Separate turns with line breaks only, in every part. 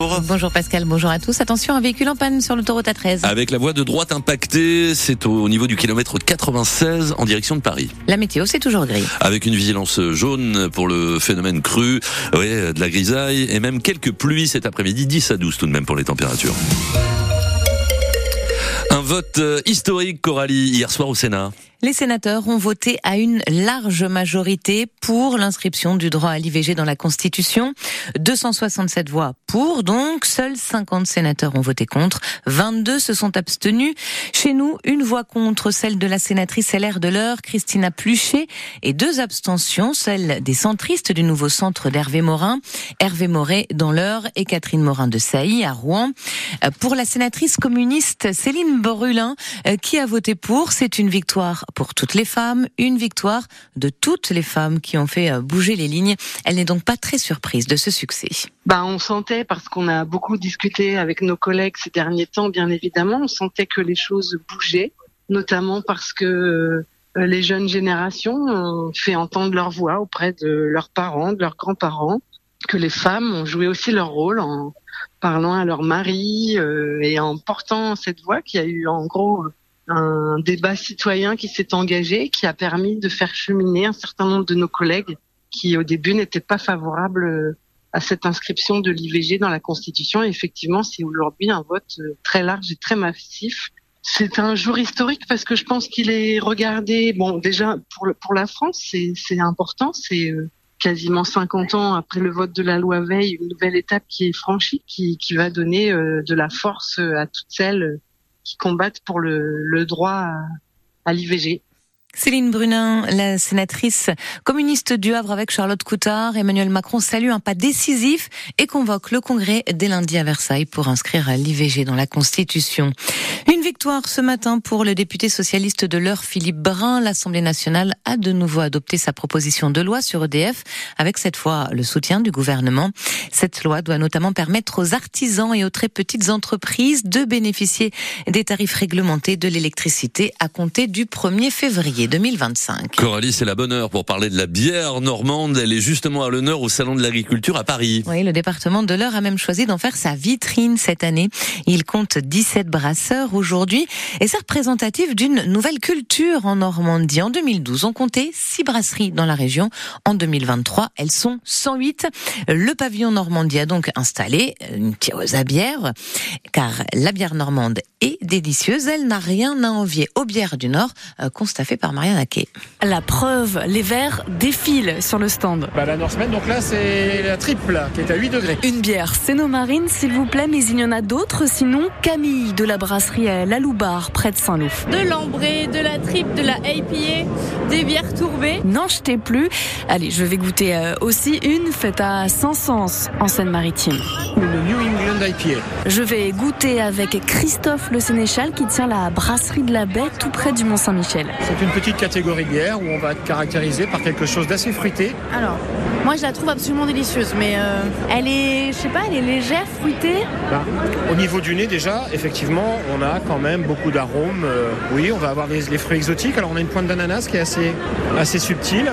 Bonjour Pascal, bonjour à tous. Attention, un véhicule en panne sur l'autoroute A13.
Avec la voie de droite impactée, c'est au niveau du kilomètre 96 en direction de Paris.
La météo, c'est toujours gris.
Avec une vigilance jaune pour le phénomène cru, ouais, de la grisaille et même quelques pluies cet après-midi, 10 à 12 tout de même pour les températures. Un vote euh, historique, Coralie, hier soir au Sénat.
Les sénateurs ont voté à une large majorité pour l'inscription du droit à l'IVG dans la Constitution. 267 voix pour, donc seuls 50 sénateurs ont voté contre, 22 se sont abstenus. Chez nous, une voix contre, celle de la sénatrice LR de l'heure, Christina Pluchet, et deux abstentions, celle des centristes du nouveau centre d'Hervé Morin, Hervé Moret dans l'heure et Catherine Morin de Sailly à Rouen. Pour la sénatrice communiste Céline Brulin, euh, qui a voté pour, c'est une victoire pour toutes les femmes, une victoire de toutes les femmes qui ont fait euh, bouger les lignes. Elle n'est donc pas très surprise de ce succès.
Ben, on sentait, parce qu'on a beaucoup discuté avec nos collègues ces derniers temps, bien évidemment, on sentait que les choses bougeaient, notamment parce que euh, les jeunes générations ont fait entendre leur voix auprès de leurs parents, de leurs grands-parents, que les femmes ont joué aussi leur rôle en parlant à leur mari euh, et en portant cette voix qui a eu en gros un débat citoyen qui s'est engagé, qui a permis de faire cheminer un certain nombre de nos collègues qui au début n'étaient pas favorables euh, à cette inscription de l'IVG dans la Constitution. Et effectivement, c'est aujourd'hui un vote euh, très large et très massif. C'est un jour historique parce que je pense qu'il est regardé. Bon, déjà pour pour la France, c'est important. C'est euh, quasiment 50 ans après le vote de la loi Veil, une nouvelle étape qui est franchie, qui, qui va donner de la force à toutes celles qui combattent pour le, droit à l'IVG.
Céline Brunin, la sénatrice communiste du Havre avec Charlotte Coutard, Emmanuel Macron salue un pas décisif et convoque le Congrès dès lundi à Versailles pour inscrire l'IVG dans la Constitution. Une victoire ce matin pour le député socialiste de l'heure Philippe Brun. L'Assemblée nationale a de nouveau adopté sa proposition de loi sur EDF avec cette fois le soutien du gouvernement. Cette loi doit notamment permettre aux artisans et aux très petites entreprises de bénéficier des tarifs réglementés de l'électricité à compter du 1er février. 2025.
Coralie, c'est la bonne heure pour parler de la bière normande. Elle est justement à l'honneur au Salon de l'Agriculture à Paris.
Oui, le département de l'Eure a même choisi d'en faire sa vitrine cette année. Il compte 17 brasseurs aujourd'hui et c'est représentatif d'une nouvelle culture en Normandie. En 2012, on comptait 6 brasseries dans la région. En 2023, elles sont 108. Le pavillon Normandie a donc installé une tireuse à bière car la bière normande est délicieuse. Elle n'a rien à envier aux bières du Nord, euh, constaté par Marianne Aké.
La preuve, les verres défilent sur le stand.
Bah, la Norseman, donc là, c'est la triple qui est à 8 degrés.
Une bière Marine, s'il vous plaît, mais il y en a d'autres. Sinon, Camille de la brasserie La Loubar, près de Saint-Loup.
De l'ambré, de la triple, de la APA, des bières tourbées.
N'en jetez plus. Allez, je vais goûter euh, aussi une faite à Saint-Sens, en Seine-Maritime.
Une New England IPA.
Je vais goûter avec Christophe Le Sénéchal qui tient la brasserie de la Baie tout près du Mont-Saint-Michel.
C'est une petite catégorie bière où on va être caractérisé par quelque chose d'assez fruité.
Alors, moi je la trouve absolument délicieuse, mais euh, elle est, je sais pas, elle est légère, fruitée.
Bah, au niveau du nez déjà, effectivement, on a quand même beaucoup d'arômes. Euh, oui, on va avoir les, les, fruits exotiques. Alors on a une pointe d'ananas qui est assez, assez subtile.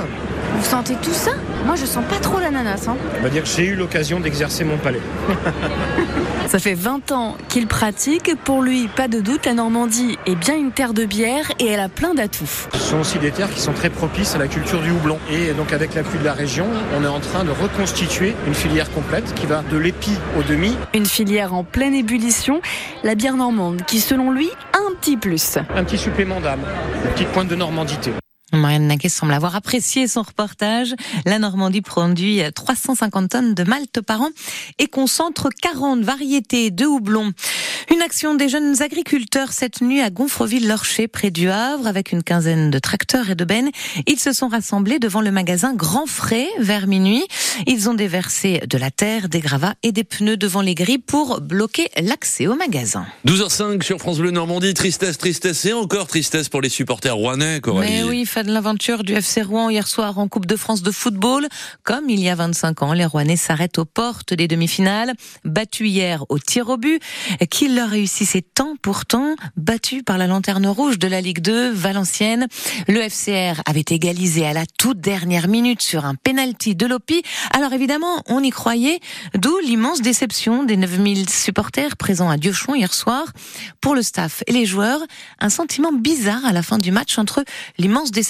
Vous sentez tout ça? Moi je sens pas trop l'ananas. Hein.
On va dire que j'ai eu l'occasion d'exercer mon palais.
Ça fait 20 ans qu'il pratique. Pour lui, pas de doute, la Normandie est bien une terre de bière et elle a plein d'atouts.
Ce sont aussi des terres qui sont très propices à la culture du houblon. Et donc avec l'appui de la région, on est en train de reconstituer une filière complète qui va de l'épi au demi.
Une filière en pleine ébullition, la bière normande qui selon lui, un petit plus.
Un petit supplément d'âme, une petite pointe de normandité.
Marianne Naquet semble avoir apprécié son reportage. La Normandie produit 350 tonnes de malt par an et concentre 40 variétés de houblon. Une action des jeunes agriculteurs cette nuit à Gonfreville-Lorcher, près du Havre, avec une quinzaine de tracteurs et de bennes. Ils se sont rassemblés devant le magasin Grand Frais vers minuit. Ils ont déversé de la terre, des gravats et des pneus devant les grilles pour bloquer l'accès au magasin.
12h05 sur France Bleu Normandie. Tristesse, tristesse et encore tristesse pour les supporters rouennais, Coralie.
Mais oui, l'aventure du FC Rouen hier soir en Coupe de France de football. Comme il y a 25 ans, les Rouennais s'arrêtent aux portes des demi-finales. Battus hier au tir au but. Qu'ils Il leur réussissait tant pourtant, battu par la lanterne rouge de la Ligue 2, Valenciennes? Le FCR avait égalisé à la toute dernière minute sur un penalty de Lopi. Alors évidemment, on y croyait, d'où l'immense déception des 9000 supporters présents à Diochon hier soir. Pour le staff et les joueurs, un sentiment bizarre à la fin du match entre l'immense déception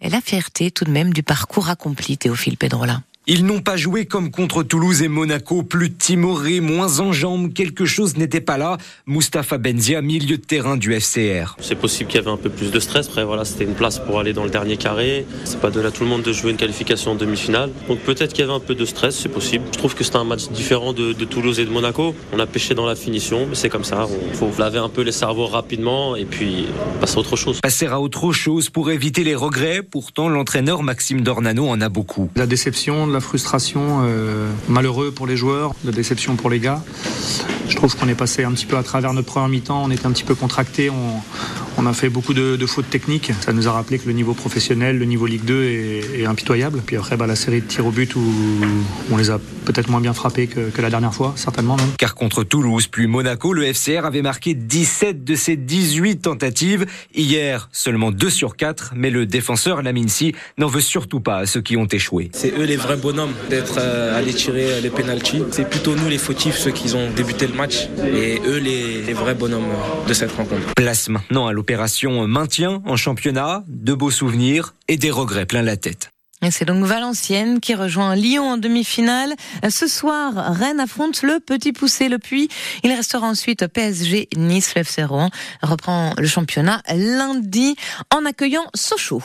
et la fierté tout de même du parcours accompli, Théophile Pedrola.
Ils n'ont pas joué comme contre Toulouse et Monaco, plus timoré, moins en jambes, quelque chose n'était pas là. Mustapha Benzia, milieu de terrain du FCR.
C'est possible qu'il y avait un peu plus de stress. Après, voilà, c'était une place pour aller dans le dernier carré. C'est pas donné à tout le monde de jouer une qualification en demi-finale. Donc peut-être qu'il y avait un peu de stress, c'est possible. Je trouve que c'était un match différent de, de, Toulouse et de Monaco. On a pêché dans la finition, mais c'est comme ça. Il faut laver un peu les cerveaux rapidement et puis passer à autre chose.
Passer à autre chose pour éviter les regrets. Pourtant, l'entraîneur Maxime Dornano en a beaucoup.
La déception, frustration, euh, malheureux pour les joueurs, la déception pour les gars. Je trouve qu'on est passé un petit peu à travers notre première mi-temps, on était un petit peu contracté, on, on a fait beaucoup de, de, fautes techniques. Ça nous a rappelé que le niveau professionnel, le niveau Ligue 2 est, est impitoyable. Puis après, bah, la série de tirs au but où on les a peut-être moins bien frappés que, que, la dernière fois, certainement même.
Car contre Toulouse puis Monaco, le FCR avait marqué 17 de ses 18 tentatives. Hier, seulement 2 sur 4, mais le défenseur Laminsi n'en veut surtout pas à ceux qui ont échoué.
C'est eux les vrais bonhommes d'être euh, allés tirer les pénalties. C'est plutôt nous les fautifs, ceux qui ont débuté le match, et eux les, les vrais bonhommes de cette rencontre.
Place maintenant à l'opération maintien en championnat, de beaux souvenirs et des regrets plein la tête.
C'est donc Valenciennes qui rejoint Lyon en demi-finale. Ce soir, Rennes affronte le Petit Poussé le Puy. Il restera ensuite PSG Nice. Le FC reprend le championnat lundi en accueillant Sochaux.